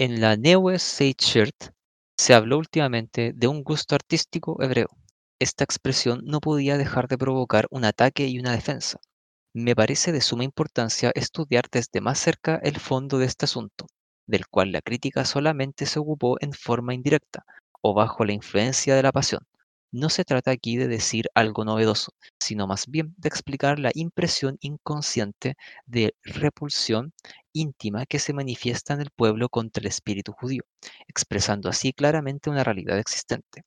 En la Neue Zeitschrift se habló últimamente de un gusto artístico hebreo. Esta expresión no podía dejar de provocar un ataque y una defensa. Me parece de suma importancia estudiar desde más cerca el fondo de este asunto, del cual la crítica solamente se ocupó en forma indirecta o bajo la influencia de la pasión. No se trata aquí de decir algo novedoso, sino más bien de explicar la impresión inconsciente de repulsión íntima que se manifiesta en el pueblo contra el espíritu judío, expresando así claramente una realidad existente.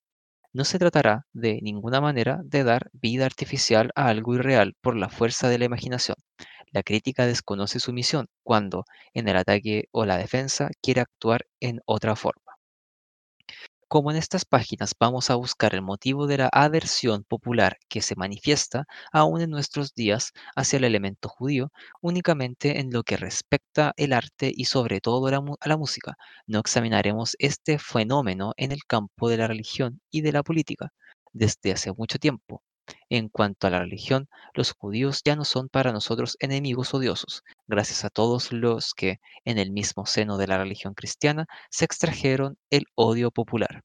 No se tratará de ninguna manera de dar vida artificial a algo irreal por la fuerza de la imaginación. La crítica desconoce su misión cuando, en el ataque o la defensa, quiere actuar en otra forma. Como en estas páginas vamos a buscar el motivo de la aversión popular que se manifiesta aún en nuestros días hacia el elemento judío, únicamente en lo que respecta el arte y sobre todo a la música, no examinaremos este fenómeno en el campo de la religión y de la política desde hace mucho tiempo. En cuanto a la religión, los judíos ya no son para nosotros enemigos odiosos, gracias a todos los que, en el mismo seno de la religión cristiana, se extrajeron el odio popular.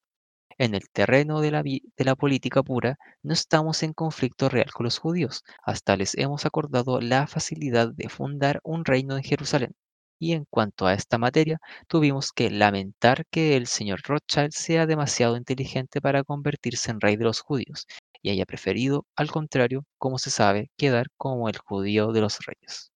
En el terreno de la, de la política pura, no estamos en conflicto real con los judíos, hasta les hemos acordado la facilidad de fundar un reino en Jerusalén. Y en cuanto a esta materia, tuvimos que lamentar que el señor Rothschild sea demasiado inteligente para convertirse en rey de los judíos y haya preferido, al contrario, como se sabe, quedar como el judío de los reyes.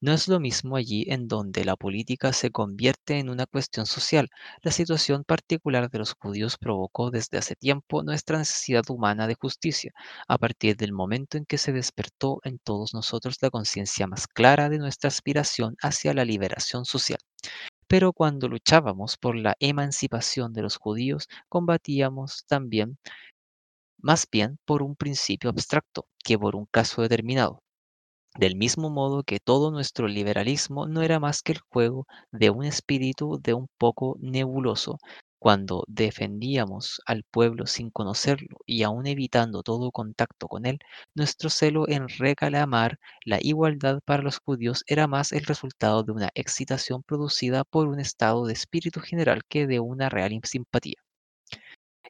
No es lo mismo allí en donde la política se convierte en una cuestión social. La situación particular de los judíos provocó desde hace tiempo nuestra necesidad humana de justicia, a partir del momento en que se despertó en todos nosotros la conciencia más clara de nuestra aspiración hacia la liberación social. Pero cuando luchábamos por la emancipación de los judíos, combatíamos también más bien por un principio abstracto que por un caso determinado. Del mismo modo que todo nuestro liberalismo no era más que el juego de un espíritu de un poco nebuloso, cuando defendíamos al pueblo sin conocerlo y aun evitando todo contacto con él, nuestro celo en reclamar la igualdad para los judíos era más el resultado de una excitación producida por un estado de espíritu general que de una real simpatía.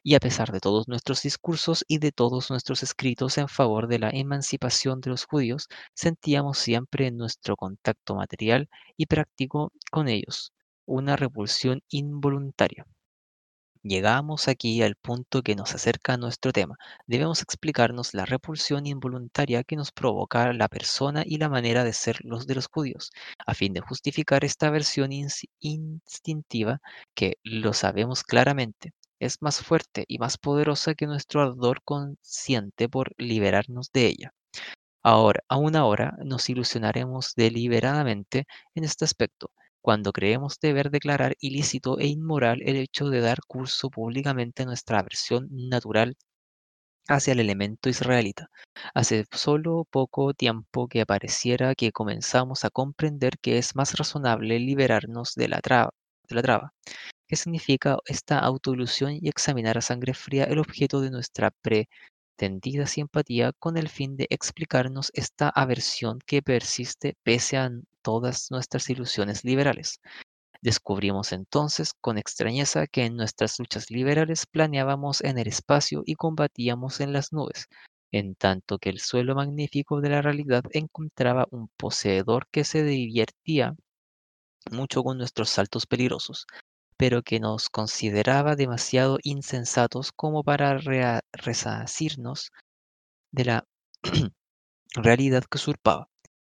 Y a pesar de todos nuestros discursos y de todos nuestros escritos en favor de la emancipación de los judíos, sentíamos siempre en nuestro contacto material y práctico con ellos una repulsión involuntaria. Llegamos aquí al punto que nos acerca a nuestro tema. Debemos explicarnos la repulsión involuntaria que nos provoca la persona y la manera de ser los de los judíos, a fin de justificar esta versión instintiva que, lo sabemos claramente, es más fuerte y más poderosa que nuestro ardor consciente por liberarnos de ella. Ahora, aún ahora, nos ilusionaremos deliberadamente en este aspecto, cuando creemos deber declarar ilícito e inmoral el hecho de dar curso públicamente a nuestra aversión natural hacia el elemento israelita. Hace solo poco tiempo que pareciera que comenzamos a comprender que es más razonable liberarnos de la traba qué significa esta autoilusión y examinar a sangre fría el objeto de nuestra pretendida simpatía con el fin de explicarnos esta aversión que persiste pese a todas nuestras ilusiones liberales. Descubrimos entonces con extrañeza que en nuestras luchas liberales planeábamos en el espacio y combatíamos en las nubes, en tanto que el suelo magnífico de la realidad encontraba un poseedor que se divertía mucho con nuestros saltos peligrosos pero que nos consideraba demasiado insensatos como para resacirnos de la realidad que usurpaba.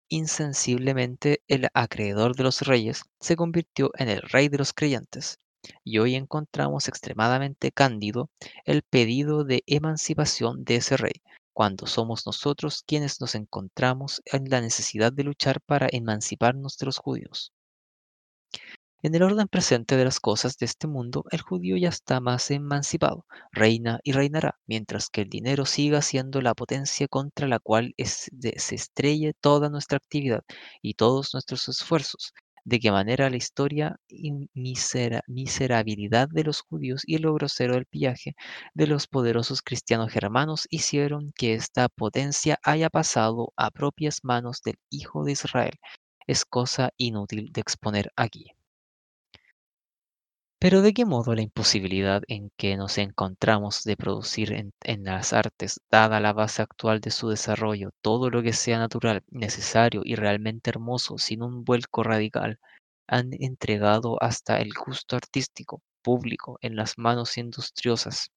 Insensiblemente el acreedor de los reyes se convirtió en el rey de los creyentes, y hoy encontramos extremadamente cándido el pedido de emancipación de ese rey, cuando somos nosotros quienes nos encontramos en la necesidad de luchar para emanciparnos de los judíos. En el orden presente de las cosas de este mundo, el judío ya está más emancipado, reina y reinará, mientras que el dinero siga siendo la potencia contra la cual se estrelle toda nuestra actividad y todos nuestros esfuerzos. De qué manera la historia y miserabilidad de los judíos y el grosero del pillaje de los poderosos cristianos germanos hicieron que esta potencia haya pasado a propias manos del Hijo de Israel. Es cosa inútil de exponer aquí. Pero ¿de qué modo la imposibilidad en que nos encontramos de producir en, las artes, dada la base actual de su desarrollo, todo lo que sea natural, necesario y realmente hermoso, sin un vuelco radical, han entregado hasta el gusto artístico público en las manos industriosas?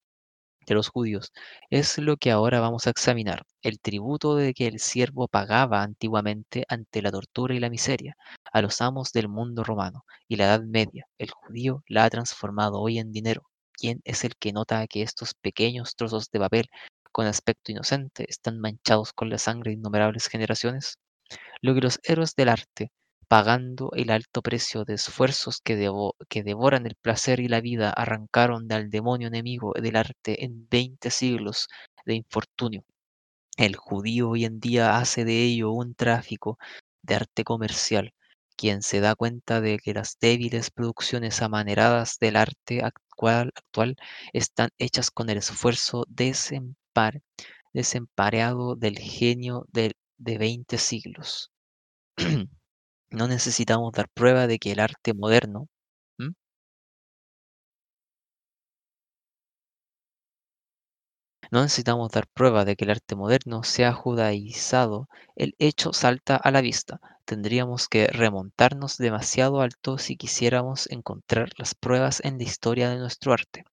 De los judíos. Es lo que ahora vamos a examinar, el tributo de que el siervo pagaba antiguamente ante la tortura y la miseria a los amos del mundo romano y la Edad Media. El judío la ha transformado hoy en dinero. ¿Quién es el que nota que estos pequeños trozos de papel con aspecto inocente están manchados con la sangre de innumerables generaciones? Lo que los héroes del arte, pagando el alto precio de esfuerzos que, devo- que devoran el placer y la vida, arrancaron del demonio enemigo del arte en veinte siglos de infortunio. El judío hoy en día hace de ello un tráfico de arte comercial, quien se da cuenta de que las débiles producciones amaneradas del arte actual, actual están hechas con el esfuerzo desempar- desempareado del genio del- de veinte siglos. No necesitamos dar prueba de que el arte moderno, no necesitamos dar prueba de que el arte moderno sea judaizado, el hecho salta a la vista. Tendríamos que remontarnos demasiado alto si quisiéramos encontrar las pruebas en la historia de nuestro arte.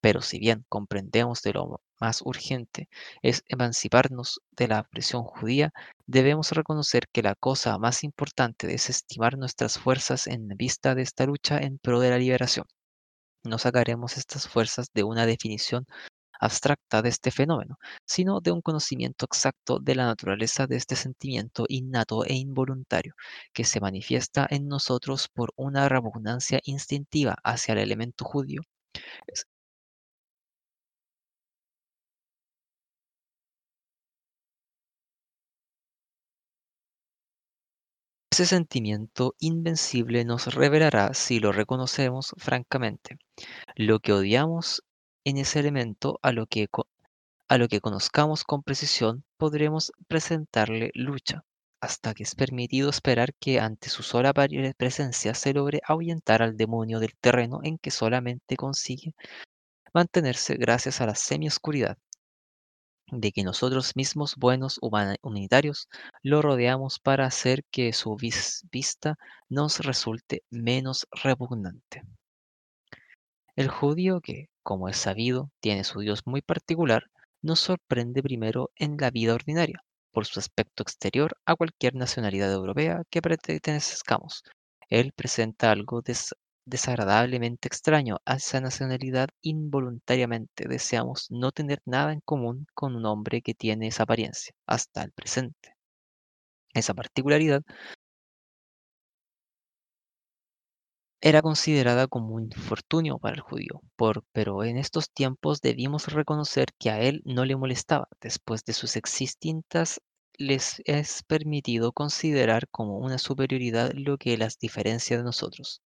Pero si bien comprendemos de lo más urgente es emanciparnos de la presión judía, debemos reconocer que la cosa más importante es estimar nuestras fuerzas en vista de esta lucha en pro de la liberación. No sacaremos estas fuerzas de una definición abstracta de este fenómeno, sino de un conocimiento exacto de la naturaleza de este sentimiento innato e involuntario, que se manifiesta en nosotros por una repugnancia instintiva hacia el elemento judío. Ese sentimiento invencible nos revelará si lo reconocemos francamente. Lo que odiamos en ese elemento a lo que A lo que conozcamos con precisión, podremos presentarle lucha, hasta que es permitido esperar que ante su sola presencia se logre ahuyentar al demonio del terreno en que solamente consigue mantenerse gracias a la semioscuridad de que nosotros mismos, buenos humanitarios, lo rodeamos para hacer que su vis- vista nos resulte menos repugnante. El judío que, como es sabido, tiene su Dios muy particular, nos sorprende primero en la vida ordinaria, por su aspecto exterior a cualquier nacionalidad europea que pertenezcamos. Él presenta algo des- desagradablemente extraño a esa nacionalidad involuntariamente. Deseamos no tener nada en común con un hombre que tiene esa apariencia, hasta el presente. Esa particularidad Era considerada como un infortunio para el judío, por, pero en estos tiempos debimos reconocer que a él no le molestaba. Después de sus existintas, les es permitido considerar como una superioridad lo que las diferencia de nosotros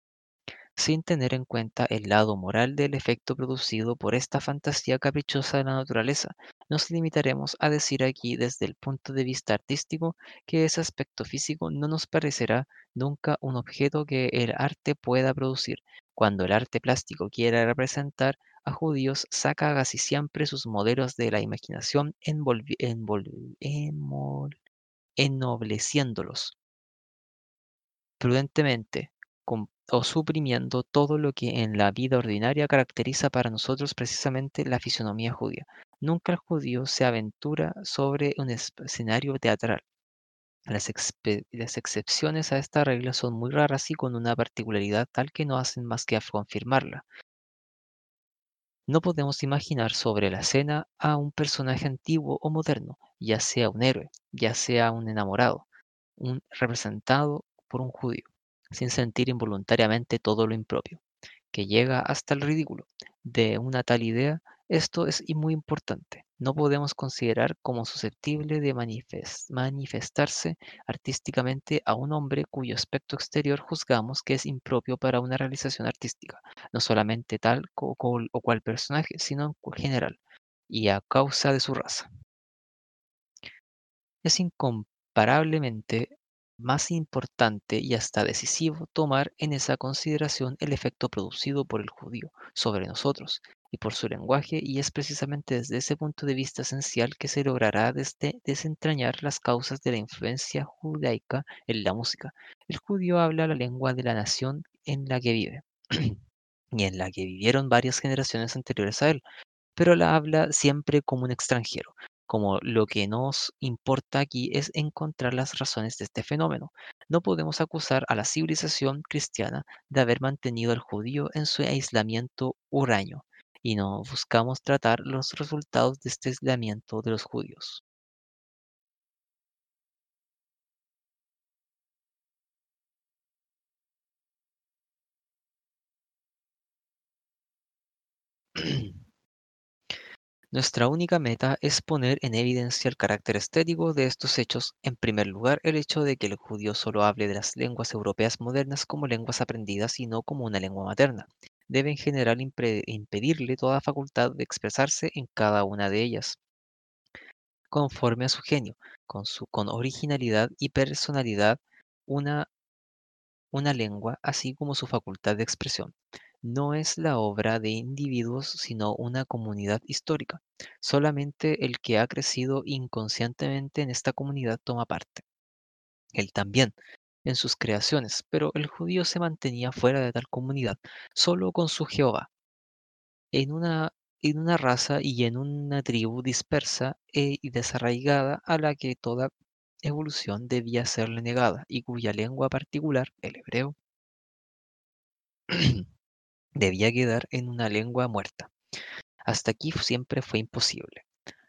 sin tener en cuenta el lado moral del efecto producido por esta fantasía caprichosa de la naturaleza. Nos limitaremos a decir aquí desde el punto de vista artístico que ese aspecto físico no nos parecerá nunca un objeto que el arte pueda producir. Cuando el arte plástico quiera representar a judíos, saca casi siempre sus modelos de la imaginación ennobleciéndolos prudentemente, com- o suprimiendo todo lo que en la vida ordinaria caracteriza para nosotros precisamente la fisonomía judía. Nunca el judío se aventura sobre un es- escenario teatral. Las, las excepciones a esta regla son muy raras y con una particularidad tal que no hacen más que confirmarla. No podemos imaginar sobre la escena a un personaje antiguo o moderno, ya sea un héroe, ya sea un enamorado, un representado por un judío, sin sentir involuntariamente todo lo impropio, que llega hasta el ridículo. De una tal idea, esto es muy importante. No podemos considerar como susceptible de manifes- manifestarse artísticamente a un hombre cuyo aspecto exterior juzgamos que es impropio para una realización artística, no solamente tal col- o cual personaje, sino en general, y a causa de su raza. Es incomparablemente más importante y hasta decisivo tomar en esa consideración el efecto producido por el judío sobre nosotros y por su lenguaje, y es precisamente desde ese punto de vista esencial que se logrará desde desentrañar las causas de la influencia judaica en la música. El judío habla la lengua de la nación en la que vive y en la que vivieron varias generaciones anteriores a él pero la habla siempre como un extranjero, como lo que nos importa aquí es encontrar las razones de este fenómeno. No podemos acusar a la civilización cristiana de haber mantenido al judío en su aislamiento huraño, y no buscamos tratar los resultados de este aislamiento de los judíos. Nuestra única meta es poner en evidencia el carácter estético de estos hechos, en primer lugar el hecho de que el judío solo hable de las lenguas europeas modernas como lenguas aprendidas y no como una lengua materna. Debe en general impedirle toda facultad de expresarse en cada una de ellas, conforme a su genio, con, su, con originalidad y personalidad, una una lengua, así como su facultad de expresión, no es la obra de individuos, sino una comunidad histórica. Solamente el que ha crecido inconscientemente en esta comunidad toma parte. Él también, en sus creaciones, pero el judío se mantenía fuera de tal comunidad, solo con su Jehová, en una, en una raza y en una tribu dispersa e- y desarraigada a la que toda evolución debía serle negada y cuya lengua particular, el hebreo, debía quedar en una lengua muerta. Hasta aquí siempre fue imposible,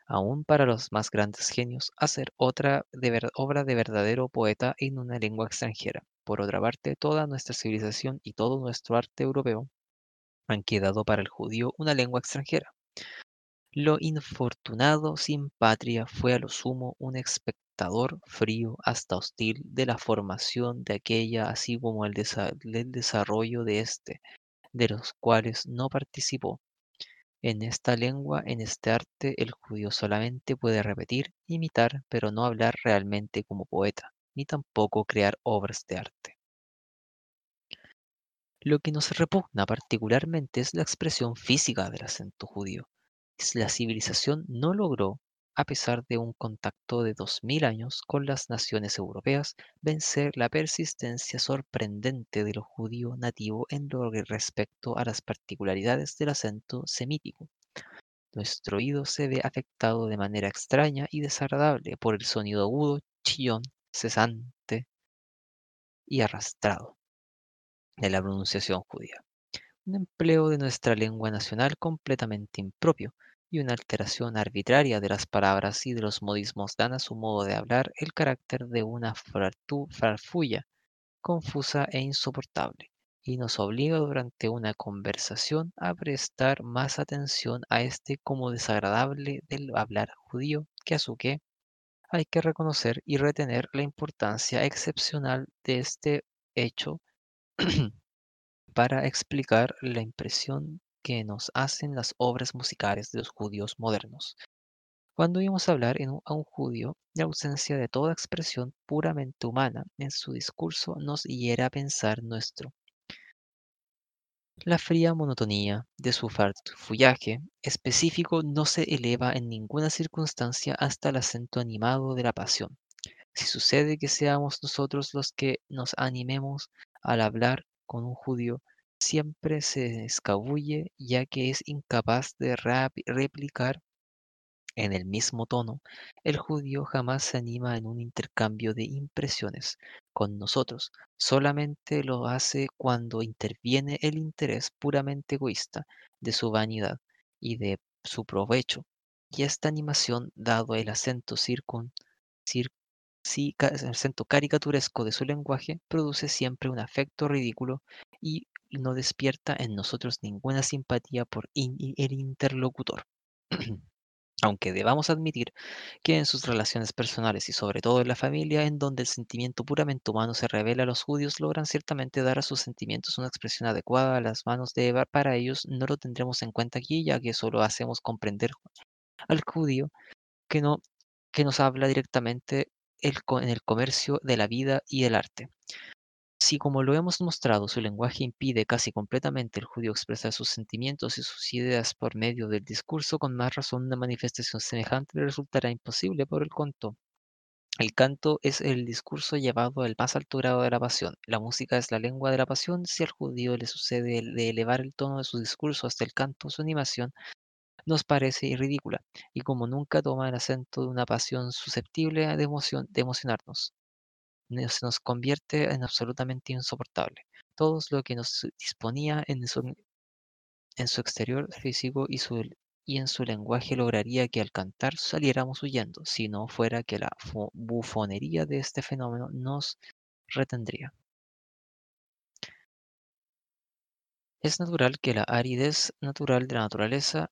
aun para los más grandes genios, hacer otra de obra de verdadero poeta en una lengua extranjera. Por otra parte, toda nuestra civilización y todo nuestro arte europeo han quedado para el judío una lengua extranjera. Lo infortunado sin patria fue a lo sumo un espectador frío hasta hostil de la formación de aquella, así como el, desa- el desarrollo de éste, de los cuales no participó En esta lengua, en este arte, el judío solamente puede repetir, imitar, pero no hablar realmente como poeta, ni tampoco crear obras de arte. Lo que nos repugna particularmente es la expresión física del acento judío. La civilización no logró, a pesar de un contacto de dos mil años con las naciones europeas, vencer la persistencia sorprendente de lo judío nativo en lo que respecto a las particularidades del acento semítico. Nuestro oído se ve afectado de manera extraña y desagradable por el sonido agudo, chillón, cesante y arrastrado de la pronunciación judía. Un empleo de nuestra lengua nacional completamente impropio y una alteración arbitraria de las palabras y de los modismos dan a su modo de hablar el carácter de una farfulla confusa e insoportable, y nos obliga durante una conversación a prestar más atención a este como desagradable del hablar judío que a su que hay que reconocer y retener la importancia excepcional de este hecho para explicar la impresión que nos hacen las obras musicales de los judíos modernos. Cuando oímos hablar en un- a un judío, la ausencia de toda expresión puramente humana en su discurso nos hiera a pensar nuestro. La fría monotonía de su farfullaje específico no se eleva en ninguna circunstancia hasta el acento animado de la pasión. Si sucede que seamos nosotros los que nos animemos al hablar con un judío, siempre se escabulle ya que es incapaz de replicar en el mismo tono, el judío jamás se anima en un intercambio de impresiones con nosotros, solamente lo hace cuando interviene el interés puramente egoísta de su vanidad y de su provecho. Y esta animación, dado el acento circun, acento caricaturesco de su lenguaje, produce siempre un afecto ridículo y no despierta en nosotros ninguna simpatía por el interlocutor. Aunque debamos admitir que en sus relaciones personales y sobre todo en la familia, en donde el sentimiento puramente humano se revela, los judíos logran ciertamente dar a sus sentimientos una expresión adecuada a las manos de Eva. Para ellos no lo tendremos en cuenta aquí, ya que solo hacemos comprender al judío que no que nos habla directamente el en el comercio de la vida y el arte. Si, como lo hemos mostrado, su lenguaje impide casi completamente al judío expresar sus sentimientos y sus ideas por medio del discurso, con más razón una manifestación semejante le resultará imposible por el canto. El canto es el discurso llevado al más alto grado de la pasión. La música es la lengua de la pasión. Si al judío le sucede el de elevar el tono de su discurso hasta el canto, su animación nos parece ridícula, y como nunca toma el acento de una pasión susceptible de emoción, de emocionarnos nos- se nos convierte en absolutamente insoportable. Todo lo que nos disponía en su, exterior físico y, y en su lenguaje lograría que al cantar saliéramos huyendo, si no fuera que la bufonería de este fenómeno nos retendría. Es natural que la aridez natural de la naturaleza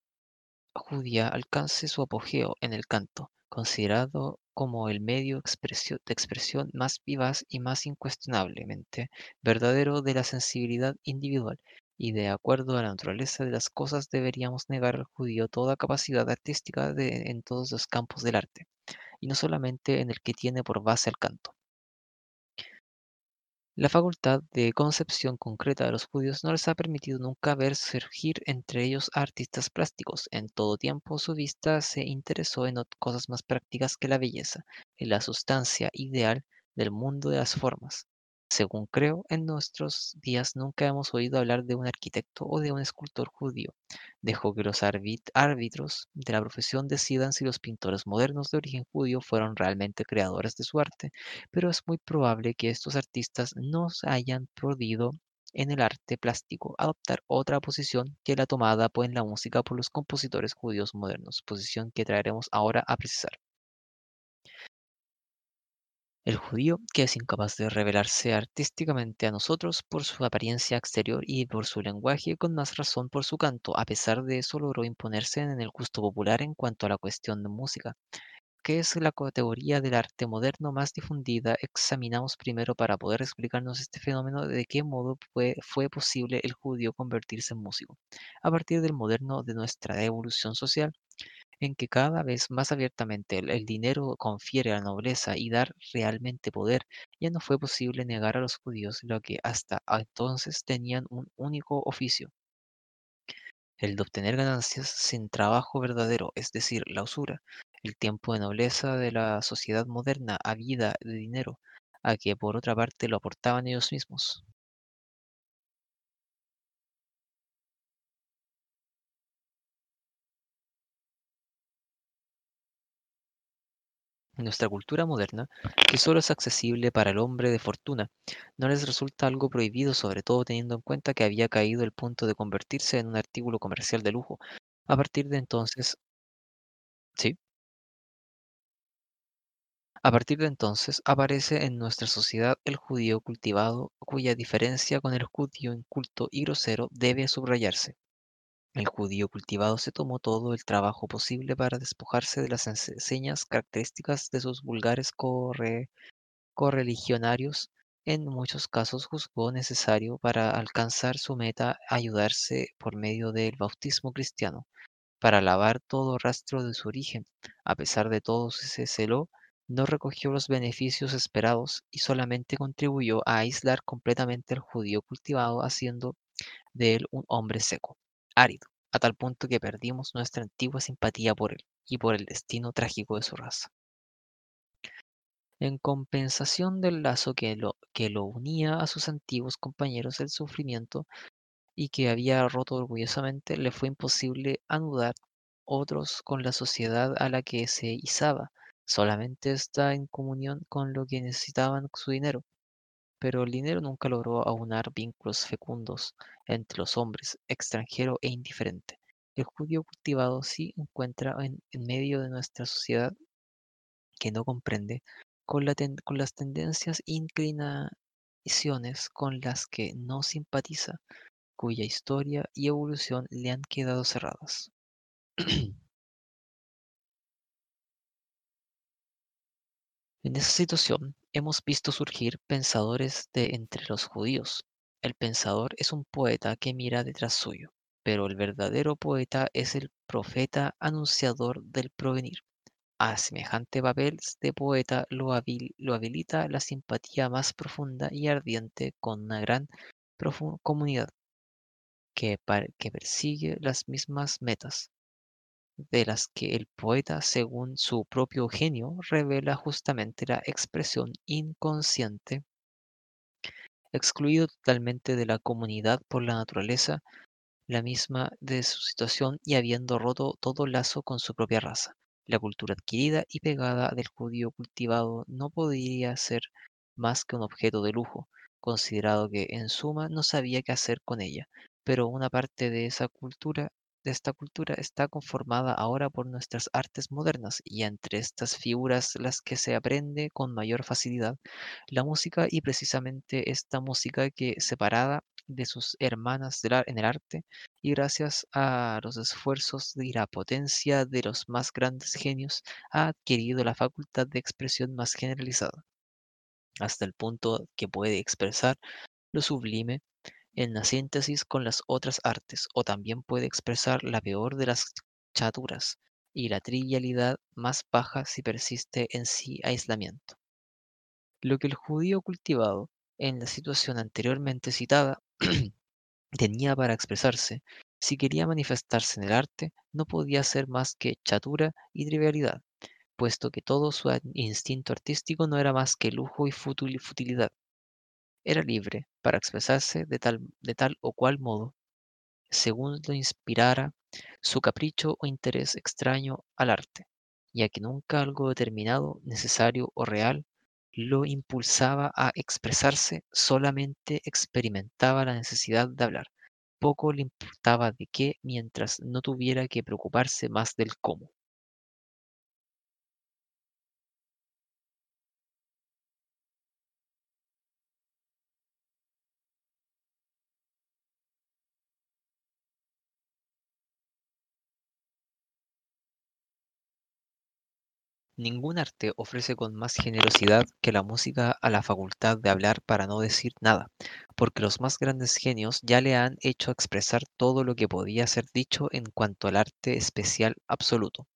judía alcance su apogeo en el canto, considerado como el medio de expresión más vivaz y más incuestionablemente verdadero de la sensibilidad individual, y de acuerdo a la naturaleza de las cosas deberíamos negar al judío toda capacidad artística de- en todos los campos del arte, y no solamente en el que tiene por base el canto. La facultad de concepción concreta de los judíos no les ha permitido nunca ver surgir entre ellos artistas plásticos. En todo tiempo su vista se interesó en cosas más prácticas que la belleza, en la sustancia ideal del mundo de las formas. Según creo, en nuestros días nunca hemos oído hablar de un arquitecto o de un escultor judío. Dejó que los árbit- árbitros de la profesión decidan si los pintores modernos de origen judío fueron realmente creadores de su arte pero es muy probable que estos artistas no hayan podido en el arte plástico adoptar otra posición que la tomada por- en la música por los compositores judíos modernos, posición que traeremos ahora a precisar. El judío, que es incapaz de revelarse artísticamente a nosotros por su apariencia exterior y por su lenguaje, con más razón por su canto, a pesar de eso logró imponerse en el gusto popular en cuanto a la cuestión de música ¿Qué es la categoría del arte moderno más difundida? Examinamos primero para poder explicarnos este fenómeno de qué modo fue posible el judío convertirse en músico. A partir del moderno de nuestra evolución social, en que cada vez más abiertamente el, dinero confiere a la nobleza y dar realmente poder, ya no fue posible negar a los judíos lo que hasta entonces tenían un único oficio, el de obtener ganancias sin trabajo verdadero, es decir, la usura, el tiempo de nobleza de la sociedad moderna ávida de dinero, a que por otra parte lo aportaban ellos mismos. En nuestra cultura moderna, que solo es accesible para el hombre de fortuna, no les resulta algo prohibido, sobre todo teniendo en cuenta que había caído el punto de convertirse en un artículo comercial de lujo. A partir de entonces, sí, A partir de entonces aparece en nuestra sociedad el judío cultivado, cuya diferencia con el judío inculto y grosero debe subrayarse. El judío cultivado se tomó todo el trabajo posible para despojarse de las señas características de sus vulgares corre- correligionarios. En muchos casos juzgó necesario para alcanzar su meta ayudarse por medio del bautismo cristiano para lavar todo rastro de su origen. A pesar de todo ese celo, no recogió los beneficios esperados y solamente contribuyó a aislar completamente al judío cultivado, haciendo de él un hombre seco, árido, a tal punto que perdimos nuestra antigua simpatía por él y por el destino trágico de su raza. En compensación del lazo que lo, unía a sus antiguos compañeros el sufrimiento, y que había roto orgullosamente, le fue imposible anudar otros con la sociedad a la que se izaba. Solamente está en comunión con lo que necesitaban su dinero. Pero el dinero nunca logró aunar vínculos fecundos entre los hombres, extranjero e indiferente. El judío cultivado sí encuentra en, en medio de nuestra sociedad que no comprende con, la ten- con las tendencias e inclinaciones con las que no simpatiza cuya historia y evolución le han quedado cerradas. En esa situación hemos visto surgir pensadores de entre los judíos. El pensador es un poeta que mira detrás suyo, pero el verdadero poeta es el profeta anunciador del provenir. A semejante papel de poeta lo, habil- lo habilita la simpatía más profunda y ardiente con una gran comunidad que, que persigue las mismas metas, de las que el poeta, según su propio genio, revela justamente la expresión inconsciente, excluido totalmente de la comunidad por la naturaleza la misma de su situación y habiendo roto todo lazo con su propia raza. La cultura adquirida y pegada del judío cultivado no podía ser más que un objeto de lujo, considerado que en suma no sabía qué hacer con ella, pero una parte de esa cultura de esta cultura está conformada ahora por nuestras artes modernas y entre estas figuras las que se aprende con mayor facilidad la música y precisamente esta música que separada de sus hermanas ar- en el arte y gracias a los esfuerzos y la potencia de los más grandes genios, ha adquirido la facultad de expresión más generalizada, hasta el punto que puede expresar lo sublime en la síntesis con las otras artes, o también puede expresar la peor de las chaturas y la trivialidad más baja si persiste en sí aislamiento. Lo que el judío cultivado en la situación anteriormente citada tenía para expresarse, si quería manifestarse en el arte, no podía ser más que chatura y trivialidad, puesto que todo su instinto artístico no era más que lujo y futilidad. Era libre para expresarse de tal, de tal o cual modo, según lo inspirara su capricho o interés extraño al arte, ya que nunca algo determinado, necesario o real lo impulsaba a expresarse, solamente experimentaba la necesidad de hablar. Poco le importaba de qué mientras no tuviera que preocuparse más del cómo. Ningún arte ofrece con más generosidad que la música a la facultad de hablar para no decir nada, porque los más grandes genios ya le han hecho expresar todo lo que podía ser dicho en cuanto al arte especial absoluto.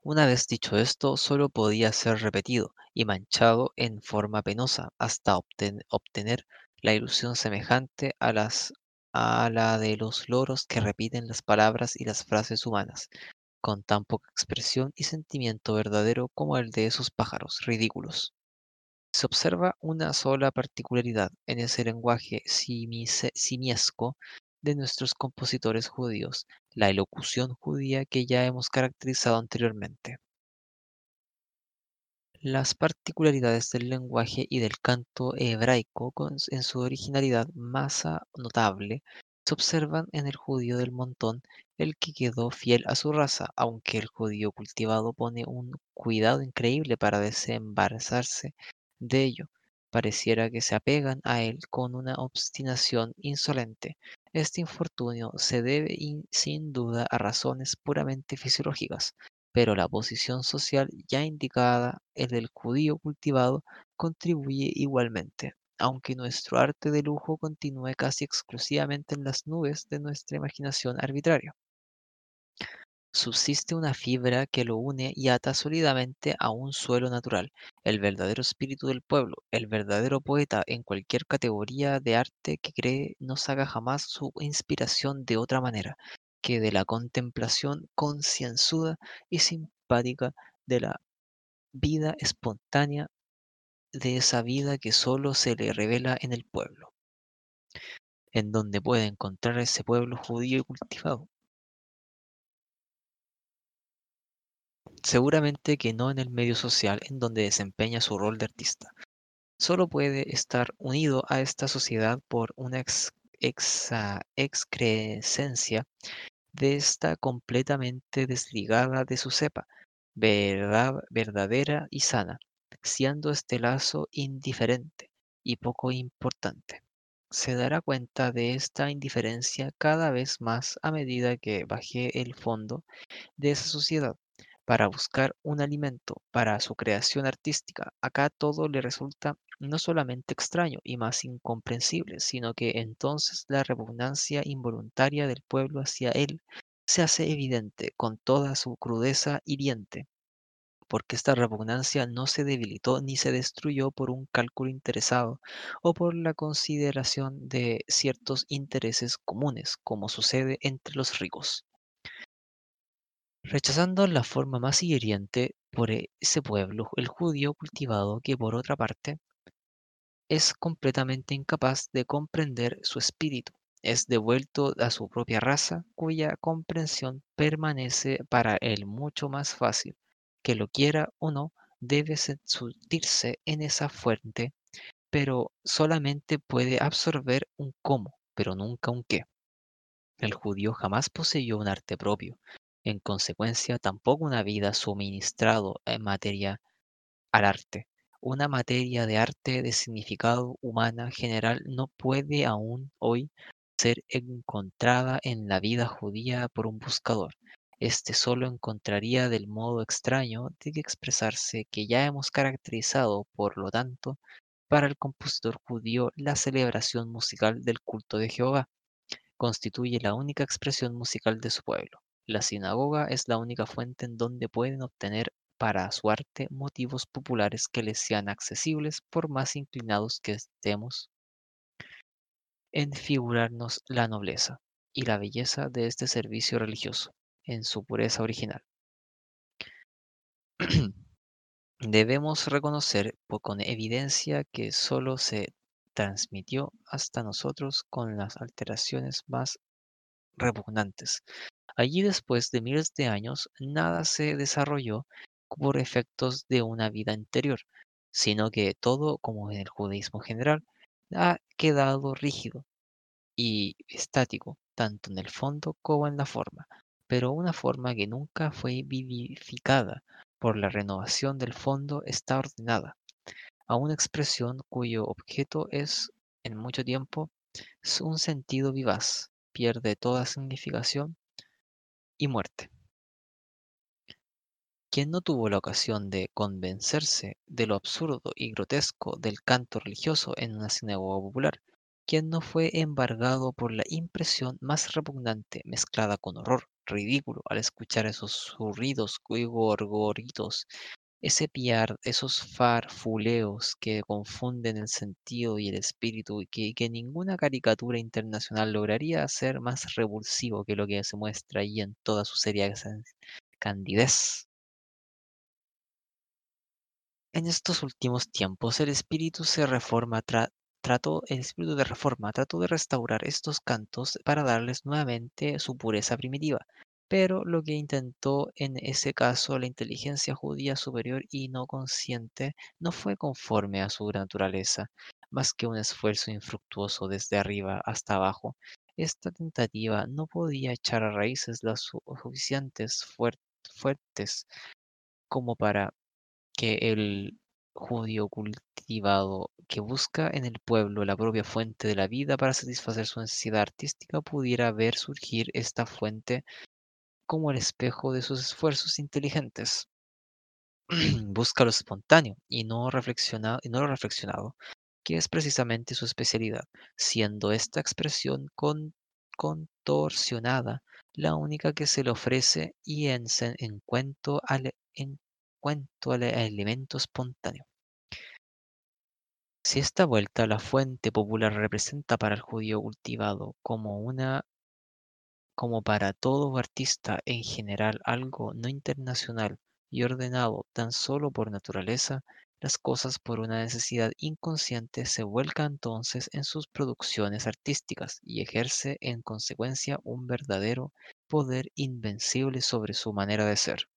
Una vez dicho esto, solo podía ser repetido y manchado en forma penosa hasta obten- obtener la ilusión semejante a las a la de los loros que repiten las palabras y las frases humanas con tan poca expresión y sentimiento verdadero como el de esos pájaros ridículos. Se observa una sola particularidad en ese lenguaje simiesco de nuestros compositores judíos, la elocución judía que ya hemos caracterizado anteriormente. Las particularidades del lenguaje y del canto hebraico con- en su originalidad más notable se observan en el judío del montón, el que quedó fiel a su raza, aunque el judío cultivado pone un cuidado increíble para desembarazarse de ello. Pareciera que se apegan a él con una obstinación insolente. Este infortunio se debe in- sin duda a razones puramente fisiológicas pero la posición social ya indicada, el del judío cultivado, contribuye igualmente, aunque nuestro arte de lujo continúe casi exclusivamente en las nubes de nuestra imaginación arbitraria. Subsiste una fibra que lo une y ata sólidamente a un suelo natural, el verdadero espíritu del pueblo, el verdadero poeta en cualquier categoría de arte que cree no saca jamás su inspiración de otra manera que de la contemplación concienzuda y simpática de la vida espontánea, de esa vida que solo se le revela en el pueblo, en donde puede encontrar ese pueblo judío y cultivado. Seguramente que no en el medio social en donde desempeña su rol de artista. Solo puede estar unido a esta sociedad por una ex, exa- excrescencia de esta completamente desligada de su cepa, verdad- verdadera y sana, siendo este lazo indiferente y poco importante. Se dará cuenta de esta indiferencia cada vez más a medida que baje el fondo de esa sociedad para buscar un alimento para su creación artística. Acá todo le resulta no solamente extraño y más incomprensible, sino que entonces la repugnancia involuntaria del pueblo hacia él se hace evidente con toda su crudeza hiriente. Porque esta repugnancia no se debilitó ni se destruyó por un cálculo interesado o por la consideración de ciertos intereses comunes, como sucede entre los ricos. Rechazando la forma más hiriente por e- ese pueblo, el judío cultivado, que por otra parte es completamente incapaz de comprender su espíritu, es devuelto a su propia raza, cuya comprensión permanece para él mucho más fácil, que lo quiera o no, debe surtirse en esa fuente, pero solamente puede absorber un cómo, pero nunca un qué. El judío jamás poseyó un arte propio, en consecuencia tampoco una vida suministrado en materia al arte. Una materia de arte de significado humana general no puede aún hoy ser encontrada en la vida judía por un buscador. Este solo encontraría del modo extraño de expresarse que ya hemos caracterizado, por lo tanto, para el compositor judío la celebración musical del culto de Jehová constituye la única expresión musical de su pueblo. La sinagoga es la única fuente en donde pueden obtener para su arte motivos populares que les sean accesibles por más inclinados que estemos en figurarnos la nobleza y la belleza de este servicio religioso en su pureza original. Debemos reconocer con evidencia que solo se transmitió hasta nosotros con las alteraciones más repugnantes. Allí después de miles de años, nada se desarrolló por efectos de una vida anterior, sino que todo, como en el judaísmo general, ha quedado rígido y estático, tanto en el fondo como en la forma, pero una forma que nunca fue vivificada por la renovación del fondo está ordenada a una expresión cuyo objeto es, en mucho tiempo, un sentido vivaz, pierde toda significación y muerte. Quien no tuvo la ocasión de convencerse de lo absurdo y grotesco del canto religioso en una sinagoga popular, quien no fue embargado por la impresión más repugnante mezclada con horror ridículo al escuchar esos zurridos gorgoritos ese piar, esos farfuleos que confunden el sentido y el espíritu y que, ninguna caricatura internacional lograría hacer más revulsivo que lo que se muestra ahí en toda su seria candidez. En estos últimos tiempos el espíritu se reforma trató, el espíritu de reforma trató de restaurar estos cantos para darles nuevamente su pureza primitiva, pero lo que intentó en ese caso la inteligencia judía superior y no consciente no fue conforme a su naturaleza, más que un esfuerzo infructuoso desde arriba hasta abajo. Esta tentativa no podía echar a raíces las suficientes fuertes como para que el judío cultivado que busca en el pueblo la propia fuente de la vida para satisfacer su necesidad artística pudiera ver surgir esta fuente como el espejo de sus esfuerzos inteligentes. Busca lo espontáneo y no, y no lo reflexionado, que es precisamente su especialidad, siendo esta expresión contorsionada la única que se le ofrece y en, en cuanto al, cuanto al elemento espontáneo. Si esta vuelta la fuente popular representa para el judío cultivado como una como para todo artista en general algo no internacional y ordenado tan solo por naturaleza, las cosas por una necesidad inconsciente se vuelcan entonces en sus producciones artísticas y ejerce en consecuencia un verdadero poder invencible sobre su manera de ser.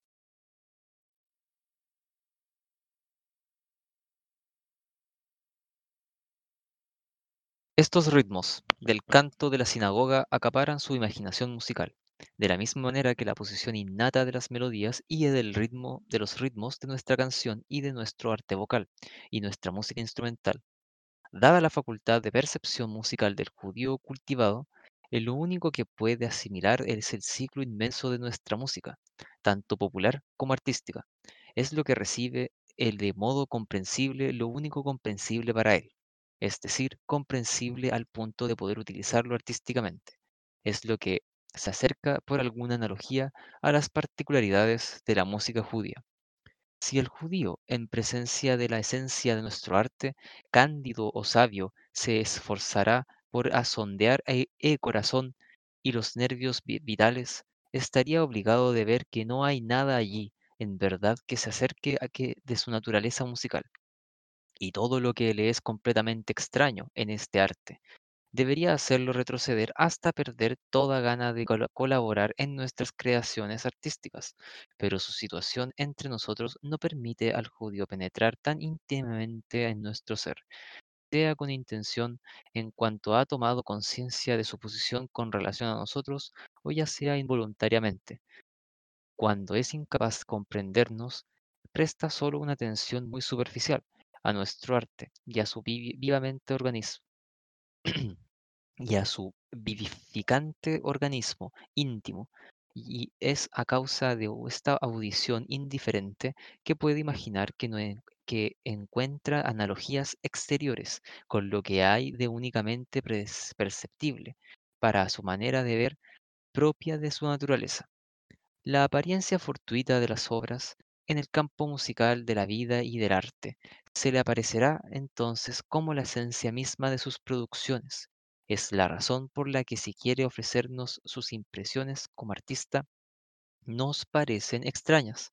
Estos ritmos del canto de la sinagoga acaparan su imaginación musical, de la misma manera que la posición innata de las melodías y del ritmo de los ritmos de nuestra canción y de nuestro arte vocal y nuestra música instrumental. Dada la facultad de percepción musical del judío cultivado, lo único que puede asimilar es el ciclo inmenso de nuestra música, tanto popular como artística. Es lo que recibe el de modo comprensible lo único comprensible para él es decir, comprensible al punto de poder utilizarlo artísticamente. Es lo que se acerca por alguna analogía a las particularidades de la música judía. Si el judío, en presencia de la esencia de nuestro arte, cándido o sabio, se esforzará por asondear e, el corazón y los nervios vi- vitales, estaría obligado de ver que no hay nada allí, en verdad, que se acerque a que de su naturaleza musical, y todo lo que le es completamente extraño en este arte debería hacerlo retroceder hasta perder toda gana de colaborar en nuestras creaciones artísticas. Pero su situación entre nosotros no permite al judío penetrar tan íntimamente en nuestro ser, sea con intención en cuanto ha tomado conciencia de su posición con relación a nosotros, o ya sea involuntariamente. Cuando es incapaz de comprendernos, presta solo una atención muy superficial a nuestro arte y a su vivamente organismo y a su vivificante organismo íntimo, y es a causa de esta audición indiferente que puede imaginar que, no que encuentra analogías exteriores con lo que hay de únicamente perceptible para su manera de ver propia de su naturaleza. La apariencia fortuita de las obras en el campo musical de la vida y del arte se le aparecerá entonces como la esencia misma de sus producciones. Es la razón por la que si quiere ofrecernos sus impresiones como artista, nos parecen extrañas,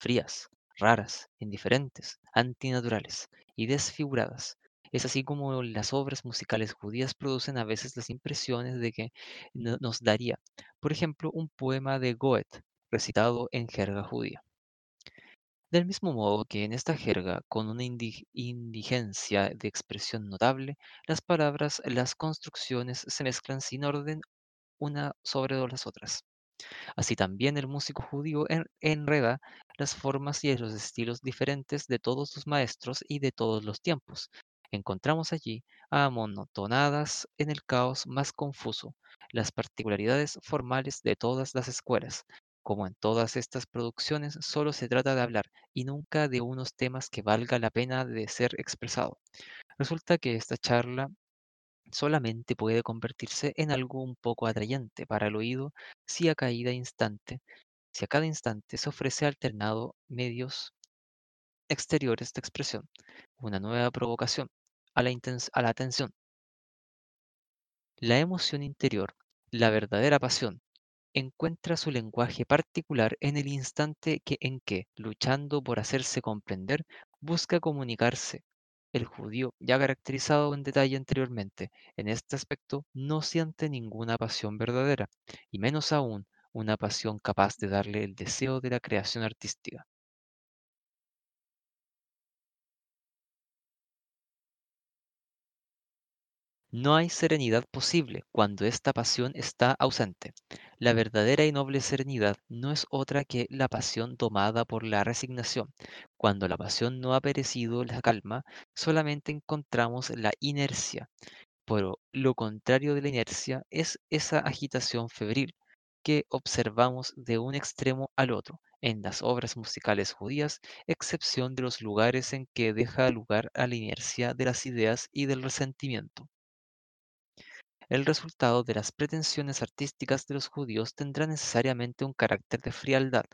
frías, raras, indiferentes, antinaturales y desfiguradas. Es así como las obras musicales judías producen a veces las impresiones de que no- nos daría, por ejemplo, un poema de Goethe recitado en jerga judía. Del mismo modo que en esta jerga, con una indi- indigencia de expresión notable, las palabras, las construcciones se mezclan sin orden una sobre las otras. Así también el músico judío en- enreda las formas y los estilos diferentes de todos sus maestros y de todos los tiempos. Encontramos allí amonotonadas en el caos más confuso las particularidades formales de todas las escuelas. Como en todas estas producciones, solo se trata de hablar y nunca de unos temas que valga la pena de ser expresado. Resulta que esta charla solamente puede convertirse en algo un poco atrayente para el oído si a cada instante, si a cada instante se ofrece alternado medios exteriores de expresión, una nueva provocación a la, a la atención, la emoción interior, la verdadera pasión, encuentra su lenguaje particular en el instante que, en que, luchando por hacerse comprender, busca comunicarse. El judío, ya caracterizado en detalle anteriormente, en este aspecto no siente ninguna pasión verdadera, y menos aún una pasión capaz de darle el deseo de la creación artística. No hay serenidad posible cuando esta pasión está ausente. La verdadera y noble serenidad no es otra que la pasión domada por la resignación. Cuando la pasión no ha perecido la calma, solamente encontramos la inercia. Pero lo contrario de la inercia es esa agitación febril que observamos de un extremo al otro en las obras musicales judías, excepción de los lugares en que deja lugar a la inercia de las ideas y del resentimiento. El resultado de las pretensiones artísticas de los judíos tendrá necesariamente un carácter de frialdad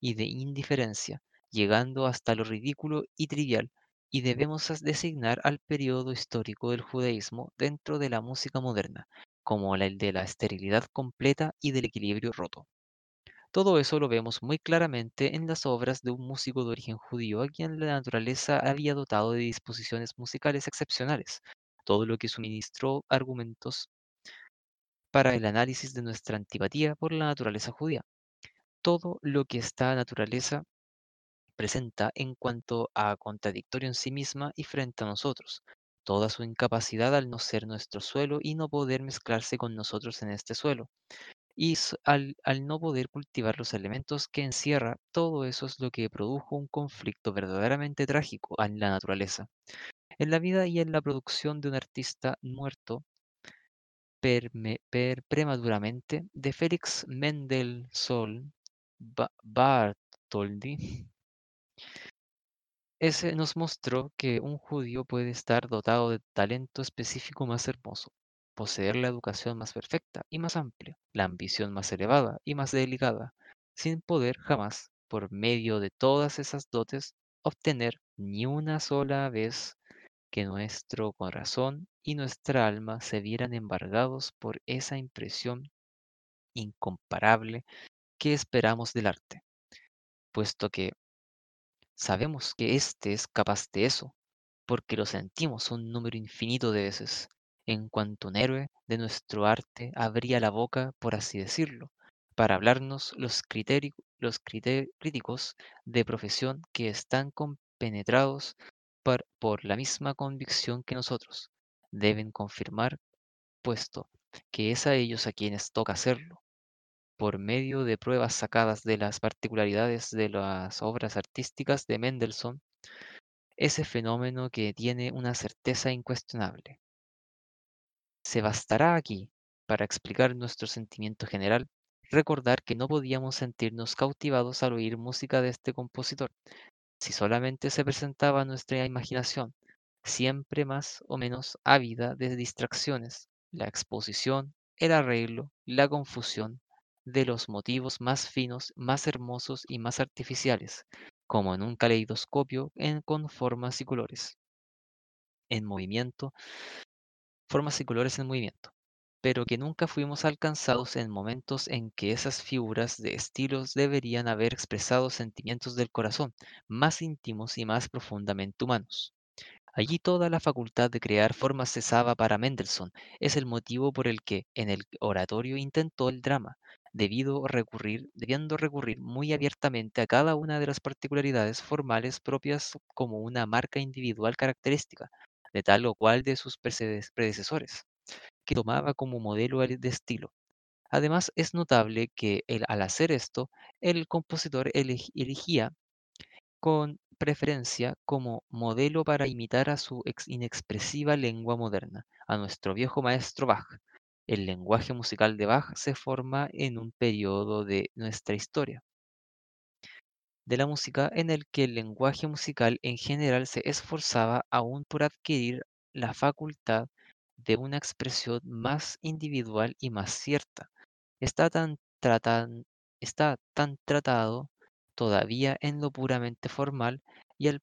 y de indiferencia, llegando hasta lo ridículo y trivial, y debemos designar al periodo histórico del judaísmo dentro de la música moderna, como el de la esterilidad completa y del equilibrio roto. Todo eso lo vemos muy claramente en las obras de un músico de origen judío a quien la naturaleza había dotado de disposiciones musicales excepcionales, todo lo que suministró argumentos para el análisis de nuestra antipatía por la naturaleza judía. Todo lo que esta naturaleza presenta en cuanto a contradictorio en sí misma y frente a nosotros, toda su incapacidad al no ser nuestro suelo y no poder mezclarse con nosotros en este suelo, y al, al no poder cultivar los elementos que encierra, todo eso es lo que produjo un conflicto verdaderamente trágico en la naturaleza. En la vida y en la producción de un artista muerto per- prematuramente de Félix Mendelssohn Ba- Bartholdy, ese nos mostró que un judío puede estar dotado de talento específico más hermoso, poseer la educación más perfecta y más amplia, la ambición más elevada y más delicada, sin poder jamás por medio de todas esas dotes, obtener ni una sola vez que nuestro corazón y nuestra alma se vieran embargados por esa impresión incomparable que esperamos del arte, puesto que sabemos que éste es capaz de eso, porque lo sentimos un número infinito de veces, en cuanto un héroe de nuestro arte abría la boca, por así decirlo, para hablarnos los, los críticos de profesión que están compenetrados por, la misma convicción que nosotros, deben confirmar, puesto que es a ellos a quienes toca hacerlo por medio de pruebas sacadas de las particularidades de las obras artísticas de Mendelssohn, ese fenómeno que tiene una certeza incuestionable. Se bastará aquí, para explicar nuestro sentimiento general, recordar que no podíamos sentirnos cautivados al oír música de este compositor, si solamente se presentaba nuestra imaginación, siempre más o menos ávida de distracciones, la exposición, el arreglo, la confusión de los motivos más finos, más hermosos y más artificiales, como en un caleidoscopio en, con formas y colores. En movimiento, formas y colores en movimiento, pero que nunca fuimos alcanzados en momentos en que esas figuras de estilos deberían haber expresado sentimientos del corazón, más íntimos y más profundamente humanos. Allí toda la facultad de crear formas cesaba para Mendelssohn. Es el motivo por el que en el oratorio intentó el drama, recurrir, debiendo recurrir muy abiertamente a cada una de las particularidades formales propias como una marca individual característica de tal o cual de sus predecesores, tomaba como modelo el de estilo. Además, es notable que al hacer esto, el compositor eleg- elegía con preferencia como modelo para imitar a su ex- inexpresiva lengua moderna, a nuestro viejo maestro Bach. El lenguaje musical de Bach se forma en un periodo de nuestra historia de la música en el que el lenguaje musical en general se esforzaba aún por adquirir la facultad de una expresión más individual y más cierta. Está tan, tratado todavía en lo puramente formal y el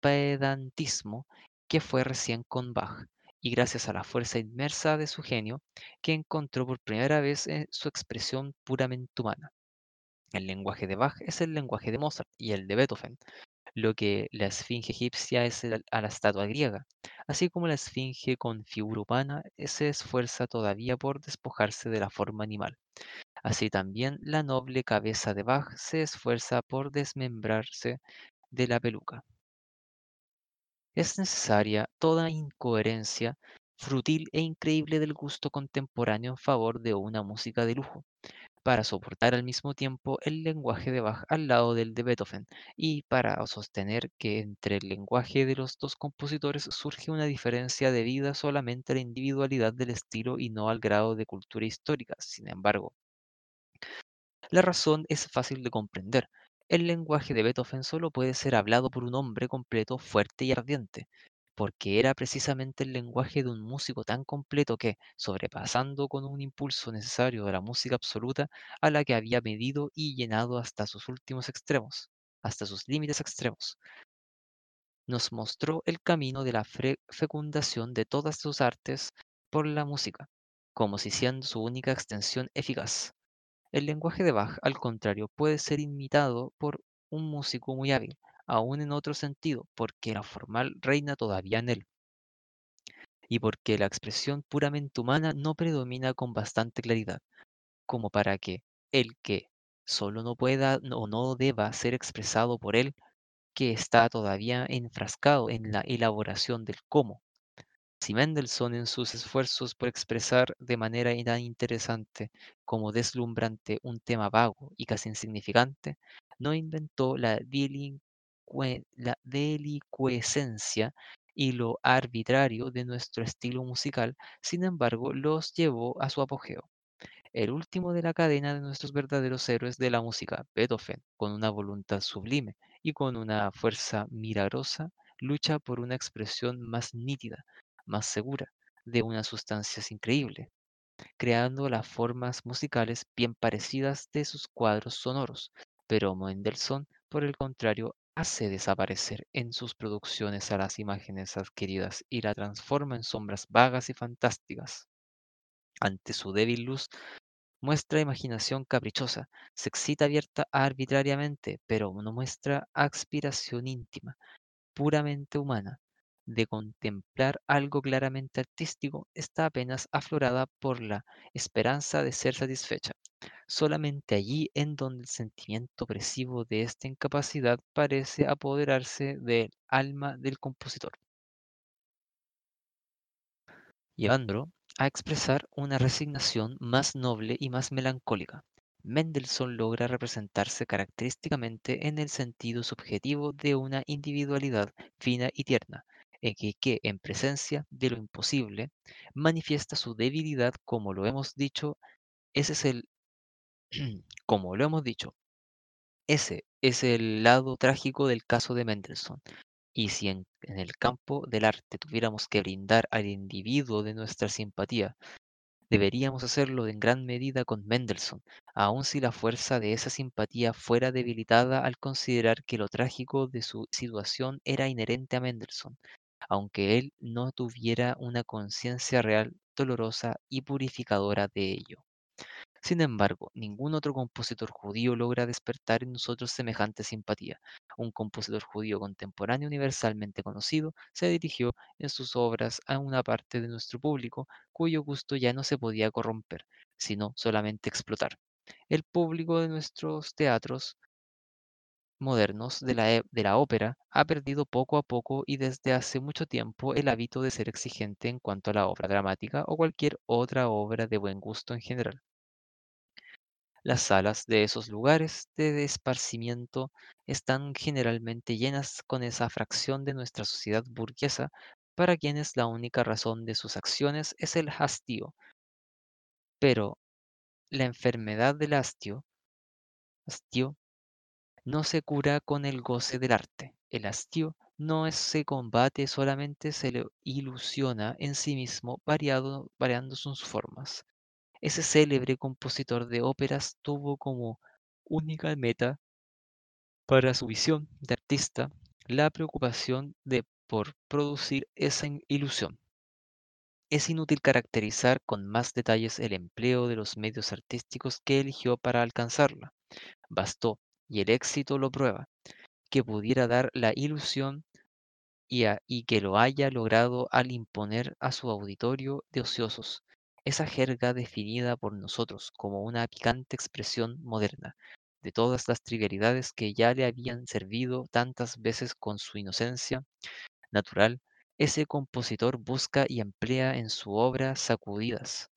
pedantismo que fue recién con Bach, y gracias a la fuerza inmersa de su genio, que encontró por primera vez eh, su expresión puramente humana. El lenguaje de Bach es el lenguaje de Mozart y el de Beethoven, lo que la esfinge egipcia es a la estatua griega, así como la esfinge con figura humana se esfuerza todavía por despojarse de la forma animal. Así también la noble cabeza de Bach se esfuerza por desmembrarse de la peluca. Es necesaria toda incoherencia frutil e increíble del gusto contemporáneo en favor de una música de lujo para soportar al mismo tiempo el lenguaje de Bach al lado del de Beethoven y para sostener que entre el lenguaje de los dos compositores surge una diferencia debida solamente a la individualidad del estilo y no al grado de cultura histórica. Sin embargo, la razón es fácil de comprender. El lenguaje de Beethoven solo puede ser hablado por un hombre completo, fuerte y ardiente, porque era precisamente el lenguaje de un músico tan completo que, sobrepasando con un impulso necesario de la música absoluta, a la que había medido y llenado hasta sus últimos extremos, hasta sus límites extremos, nos mostró el camino de la fecundación de todas sus artes por la música, como si siendo su única extensión eficaz. El lenguaje de Bach, al contrario, puede ser imitado por un músico muy hábil, aún en otro sentido, porque la formal reina todavía en él, y porque la expresión puramente humana no predomina con bastante claridad, como para que el que solo no pueda o no deba ser expresado por él, que está todavía enfrascado en la elaboración del cómo. Si Mendelssohn en sus esfuerzos por expresar de manera tan interesante como deslumbrante un tema vago y casi insignificante, no inventó la, la delicuescencia y lo arbitrario de nuestro estilo musical, sin embargo, los llevó a su apogeo. El último de la cadena de nuestros verdaderos héroes de la música, Beethoven, con una voluntad sublime y con una fuerza milagrosa, lucha por una expresión más nítida, más segura, de una sustancia increíble, creando las formas musicales bien parecidas de sus cuadros sonoros, pero Mendelssohn, por el contrario, hace desaparecer en sus producciones a las imágenes adquiridas y la transforma en sombras vagas y fantásticas. Ante su débil luz, muestra imaginación caprichosa, se excita abierta arbitrariamente, pero no muestra aspiración íntima, puramente humana, de contemplar algo claramente artístico, está apenas aflorada por la esperanza de ser satisfecha. Solamente allí en donde el sentimiento opresivo de esta incapacidad parece apoderarse del alma del compositor, llevándolo a expresar una resignación más noble y más melancólica. Mendelssohn logra representarse característicamente en el sentido subjetivo de una individualidad fina y tierna, en que, en presencia de lo imposible manifiesta su debilidad, como lo hemos dicho, ese es el como lo hemos dicho, ese es el lado trágico del caso de Mendelssohn. Y si en el campo del arte tuviéramos que brindar al individuo de nuestra simpatía, deberíamos hacerlo en gran medida con Mendelssohn, aun si la fuerza de esa simpatía fuera debilitada al considerar que lo trágico de su situación era inherente a Mendelssohn, aunque él no tuviera una conciencia real, dolorosa y purificadora de ello. Sin embargo, ningún otro compositor judío logra despertar en nosotros semejante simpatía. Un compositor judío contemporáneo universalmente conocido se dirigió en sus obras a una parte de nuestro público cuyo gusto ya no se podía corromper, sino solamente explotar. El público de nuestros teatros modernos de la, e- de la ópera ha perdido poco a poco y desde hace mucho tiempo el hábito de ser exigente en cuanto a la obra dramática o cualquier otra obra de buen gusto en general. Las salas de esos lugares de esparcimiento están generalmente llenas con esa fracción de nuestra sociedad burguesa para quienes la única razón de sus acciones es el hastío. Pero la enfermedad del hastio, hastío no se cura con el goce del arte. El hastío no se combate solamente, se le ilusiona en sí mismo variando sus formas. Ese célebre compositor de óperas tuvo como única meta para su visión de artista la preocupación de por producir esa ilusión. Es inútil caracterizar con más detalles el empleo de los medios artísticos que eligió para alcanzarla. Bastó, y el éxito lo prueba, que pudiera dar la ilusión y, y que lo haya logrado al imponer a su auditorio de ociosos esa jerga definida por nosotros como una picante expresión moderna de todas las trivialidades que ya le habían servido tantas veces con su inocencia natural, ese compositor busca y emplea en su obra sacudidas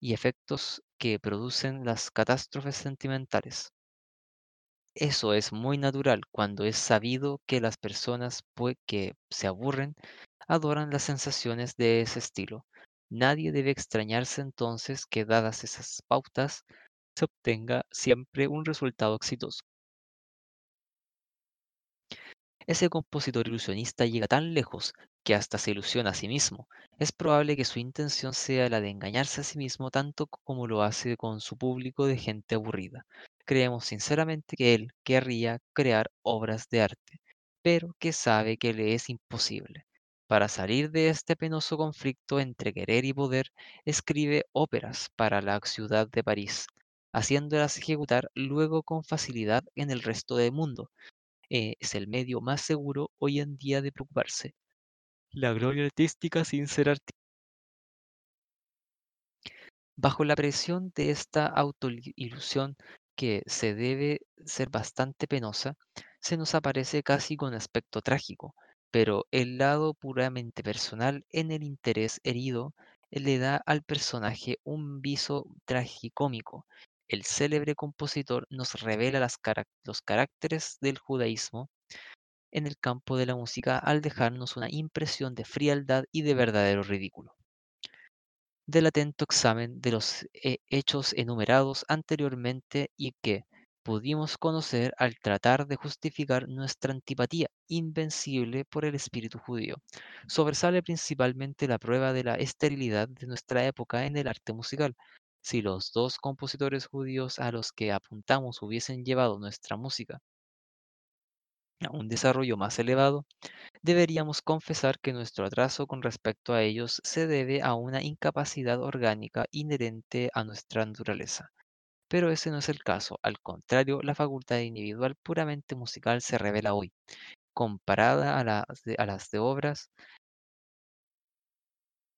y efectos que producen las catástrofes sentimentales. Eso es muy natural cuando es sabido que las personas que se aburren adoran las sensaciones de ese estilo. Nadie debe extrañarse entonces que dadas esas pautas se obtenga siempre un resultado exitoso. Ese compositor ilusionista llega tan lejos que hasta se ilusiona a sí mismo. Es probable que su intención sea la de engañarse a sí mismo tanto como lo hace con su público de gente aburrida. Creemos sinceramente que él querría crear obras de arte, pero que sabe que le es imposible. Para salir de este penoso conflicto entre querer y poder, escribe óperas para la ciudad de París, haciéndolas ejecutar luego con facilidad en el resto del mundo eh, es el medio más seguro hoy en día de preocuparse. La gloria artística sin ser artista. Bajo la presión de esta autoilusión que se debe ser bastante penosa, se nos aparece casi con aspecto trágico, pero el lado puramente personal en el interés herido le da al personaje un viso tragicómico. El célebre compositor nos revela los caracteres del judaísmo en el campo de la música al dejarnos una impresión de frialdad y de verdadero ridículo. Del atento examen de los he- hechos enumerados anteriormente y que pudimos conocer al tratar de justificar nuestra antipatía invencible por el espíritu judío, sobresale principalmente la prueba de la esterilidad de nuestra época en el arte musical. Si los dos compositores judíos a los que apuntamos hubiesen llevado nuestra música a un desarrollo más elevado, deberíamos confesar que nuestro atraso con respecto a ellos se debe a una incapacidad orgánica inherente a nuestra naturaleza. Pero ese no es el caso, al contrario, la facultad individual puramente musical se revela hoy, comparada a las de, a las de obras,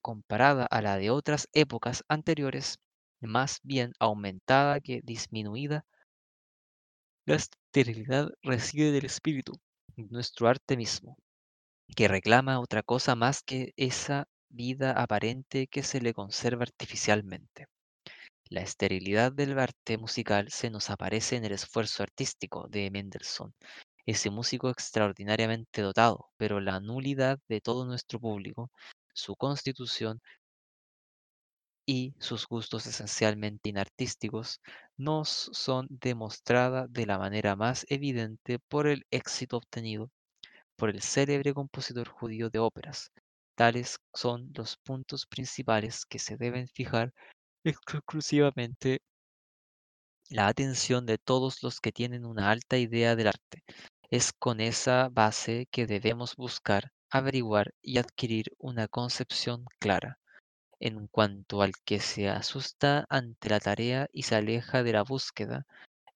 comparada a la de otras épocas anteriores, más bien aumentada que disminuida, la esterilidad reside del espíritu, nuestro arte mismo, que reclama otra cosa más que esa vida aparente que se le conserva artificialmente. La esterilidad del arte musical se nos aparece en el esfuerzo artístico de Mendelssohn, ese músico extraordinariamente dotado, pero la nulidad de todo nuestro público, su constitución y sus gustos esencialmente inartísticos nos son demostrada de la manera más evidente por el éxito obtenido por el célebre compositor judío de óperas. Tales son los puntos principales que se deben fijar exclusivamente la atención de todos los que tienen una alta idea del arte. Es con esa base que debemos buscar, averiguar y adquirir una concepción clara. En cuanto al que se asusta ante la tarea y se aleja de la búsqueda,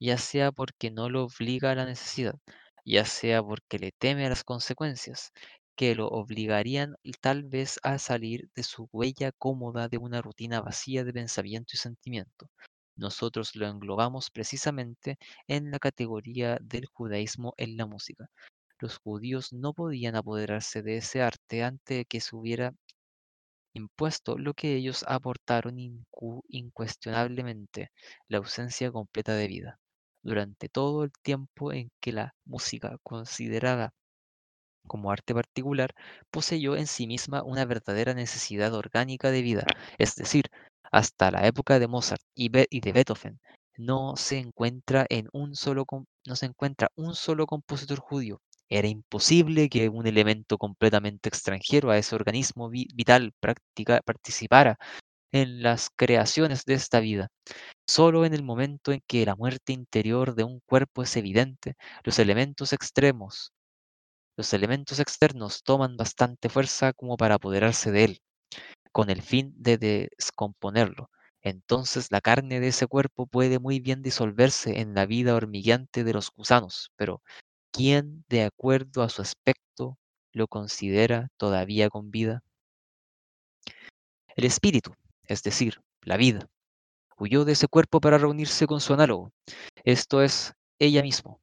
ya sea porque no lo obliga a la necesidad, ya sea porque le teme a las consecuencias, que lo obligarían tal vez a salir de su huella cómoda de una rutina vacía de pensamiento y sentimiento. Nosotros lo englobamos precisamente en la categoría del judaísmo en la música. Los judíos no podían apoderarse de ese arte antes de que se hubiera impuesto lo que ellos aportaron incu- incuestionablemente, la ausencia completa de vida. Durante todo el tiempo en que la música, considerada como arte particular, poseyó en sí misma una verdadera necesidad orgánica de vida, es decir, hasta la época de Mozart y, de Beethoven, no se encuentra en un solo no se encuentra un solo compositor judío. Era imposible que un elemento completamente extranjero a ese organismo vi- vital participara en las creaciones de esta vida. Solo en el momento en que la muerte interior de un cuerpo es evidente, los elementos extremos los elementos externos toman bastante fuerza como para apoderarse de él, con el fin de descomponerlo. Entonces la carne de ese cuerpo puede muy bien disolverse en la vida hormigueante de los gusanos, pero ¿quién, de acuerdo a su aspecto, lo considera todavía con vida? El espíritu, es decir, la vida, huyó de ese cuerpo para reunirse con su análogo, esto es, ella mismo.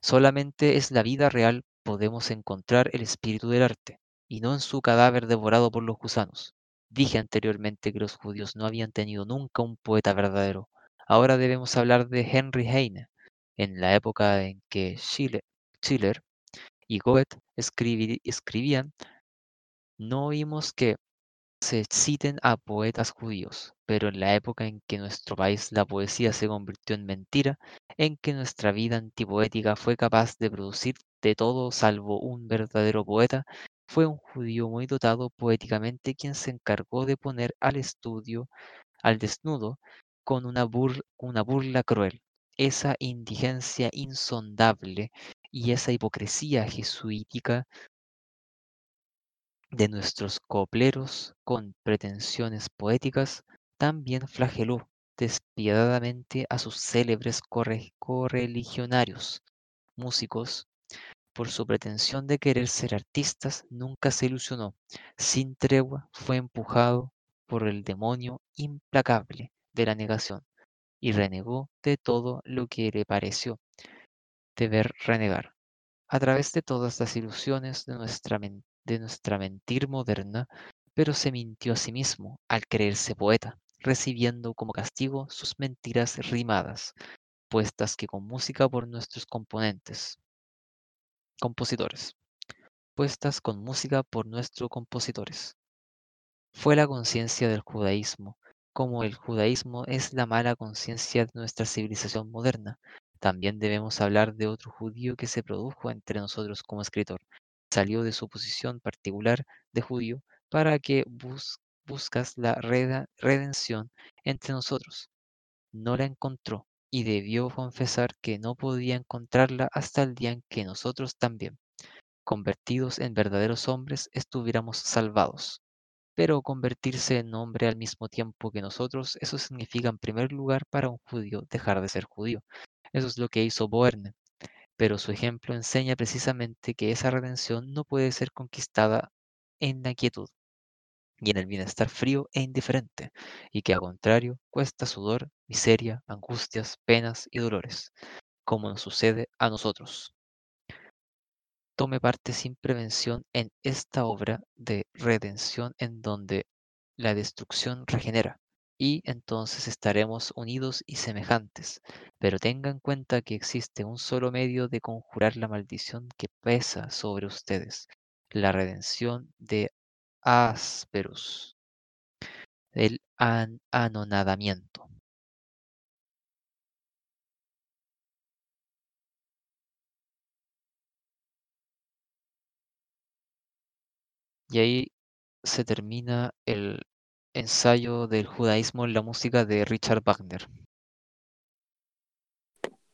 Solamente es la vida real podemos encontrar el espíritu del arte, y no en su cadáver devorado por los gusanos. Dije anteriormente que los judíos no habían tenido nunca un poeta verdadero. Ahora debemos hablar de Henry Heine, en la época en que Schiller, Schiller y Goethe escribí- escribían, no oímos que se citen a poetas judíos, pero en la época en que nuestro país la poesía se convirtió en mentira, en que nuestra vida antipoética fue capaz de producir de todo salvo un verdadero poeta, fue un judío muy dotado poéticamente quien se encargó de poner al estudio, al desnudo, con una, bur- una burla cruel, esa indigencia insondable y esa hipocresía jesuítica de nuestros copleros con pretensiones poéticas, también flageló despiadadamente a sus célebres corre- correligionarios, músicos, por su pretensión de querer ser artistas, nunca se ilusionó. Sin tregua fue empujado por el demonio implacable de la negación y renegó de todo lo que le pareció deber renegar. A través de todas las ilusiones de nuestra, de nuestra mentir moderna, pero se mintió a sí mismo al creerse poeta, recibiendo como castigo sus mentiras rimadas, puestas que con música por nuestros componentes, compositores, puestas con música por nuestros compositores. Fue la conciencia del judaísmo, como el judaísmo es la mala conciencia de nuestra civilización moderna. También debemos hablar de otro judío que se produjo entre nosotros como escritor. Salió de su posición particular de judío para que bus- buscas la redención entre nosotros. No la encontró y debió confesar que no podía encontrarla hasta el día en que nosotros también, convertidos en verdaderos hombres, estuviéramos salvados. Pero convertirse en hombre al mismo tiempo que nosotros, eso significa en primer lugar para un judío dejar de ser judío. Eso es lo que hizo Boerne, pero su ejemplo enseña precisamente que esa redención no puede ser conquistada en la quietud y en el bienestar frío e indiferente, y que al contrario cuesta sudor, miseria, angustias, penas y dolores, como nos sucede a nosotros. Tome parte sin prevención en esta obra de redención en donde la destrucción regenera, y entonces estaremos unidos y semejantes. Pero tenga en cuenta que existe un solo medio de conjurar la maldición que pesa sobre ustedes, la redención de Asperus, el an- anonadamiento. Y ahí se termina el ensayo del judaísmo en la música de Richard Wagner.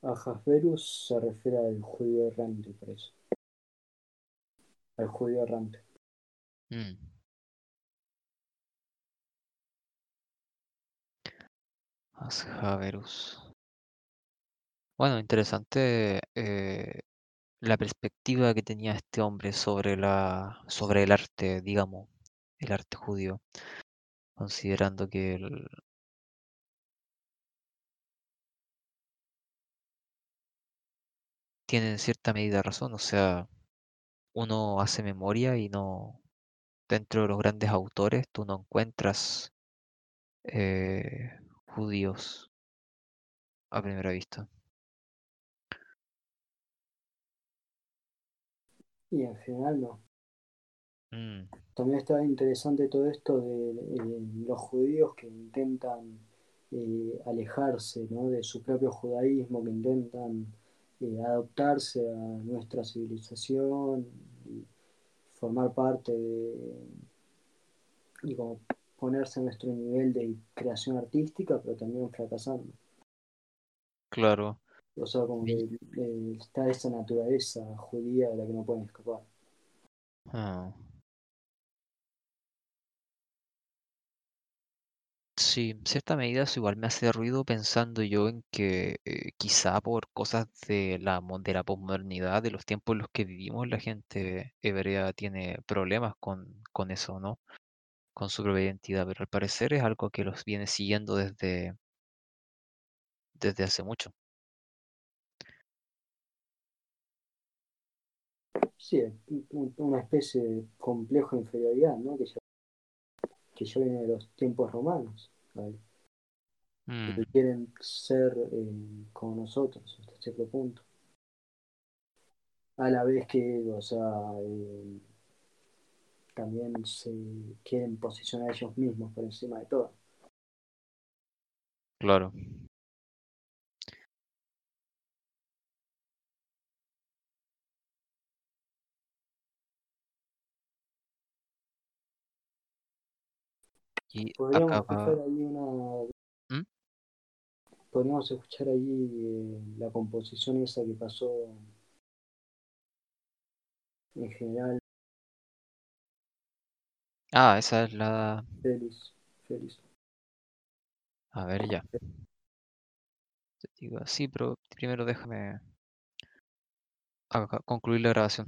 Ahasverus se refiere al judío errante, por eso. Al judío errante. Mm. Asjaverus. Bueno, interesante eh, la perspectiva que tenía este hombre sobre la, sobre el arte, digamos, el arte judío, considerando que el- tiene en cierta medida razón, o sea, uno hace memoria y no, dentro de los grandes autores, tú no encuentras eh, judíos a primera vista. Y en general no. Mm, También está interesante todo esto de los judíos que intentan eh, alejarse ¿no? de su propio judaísmo, que intentan eh, adaptarse a nuestra civilización y formar parte de, y como ponerse a nuestro nivel de creación artística, pero también fracasando. claro. O sea, como que eh, está esa naturaleza judía de la que no pueden escapar. ah, Sí, en cierta medida eso igual me hace ruido pensando yo en que eh, quizá por cosas de la, de la posmodernidad, de los tiempos en los que vivimos, la gente hebrea tiene problemas con, con eso, ¿no? Con su propia identidad, pero al parecer es algo que los viene siguiendo desde, desde hace mucho. Sí, es un- una especie de complejo de inferioridad, ¿no? Que ya, que ya viene de los tiempos romanos, ¿vale? Mm, que quieren ser eh, como nosotros hasta cierto punto. A la vez que, o sea, eh, también se quieren posicionar ellos mismos por encima de todo. claro. Y Podríamos escuchar ahí una, ¿Mm? podríamos escuchar ahí eh, la composición esa que pasó en general, Ah, esa es la... Félix, Félix. A ver ya. Te digo así, pero primero déjame concluir la grabación.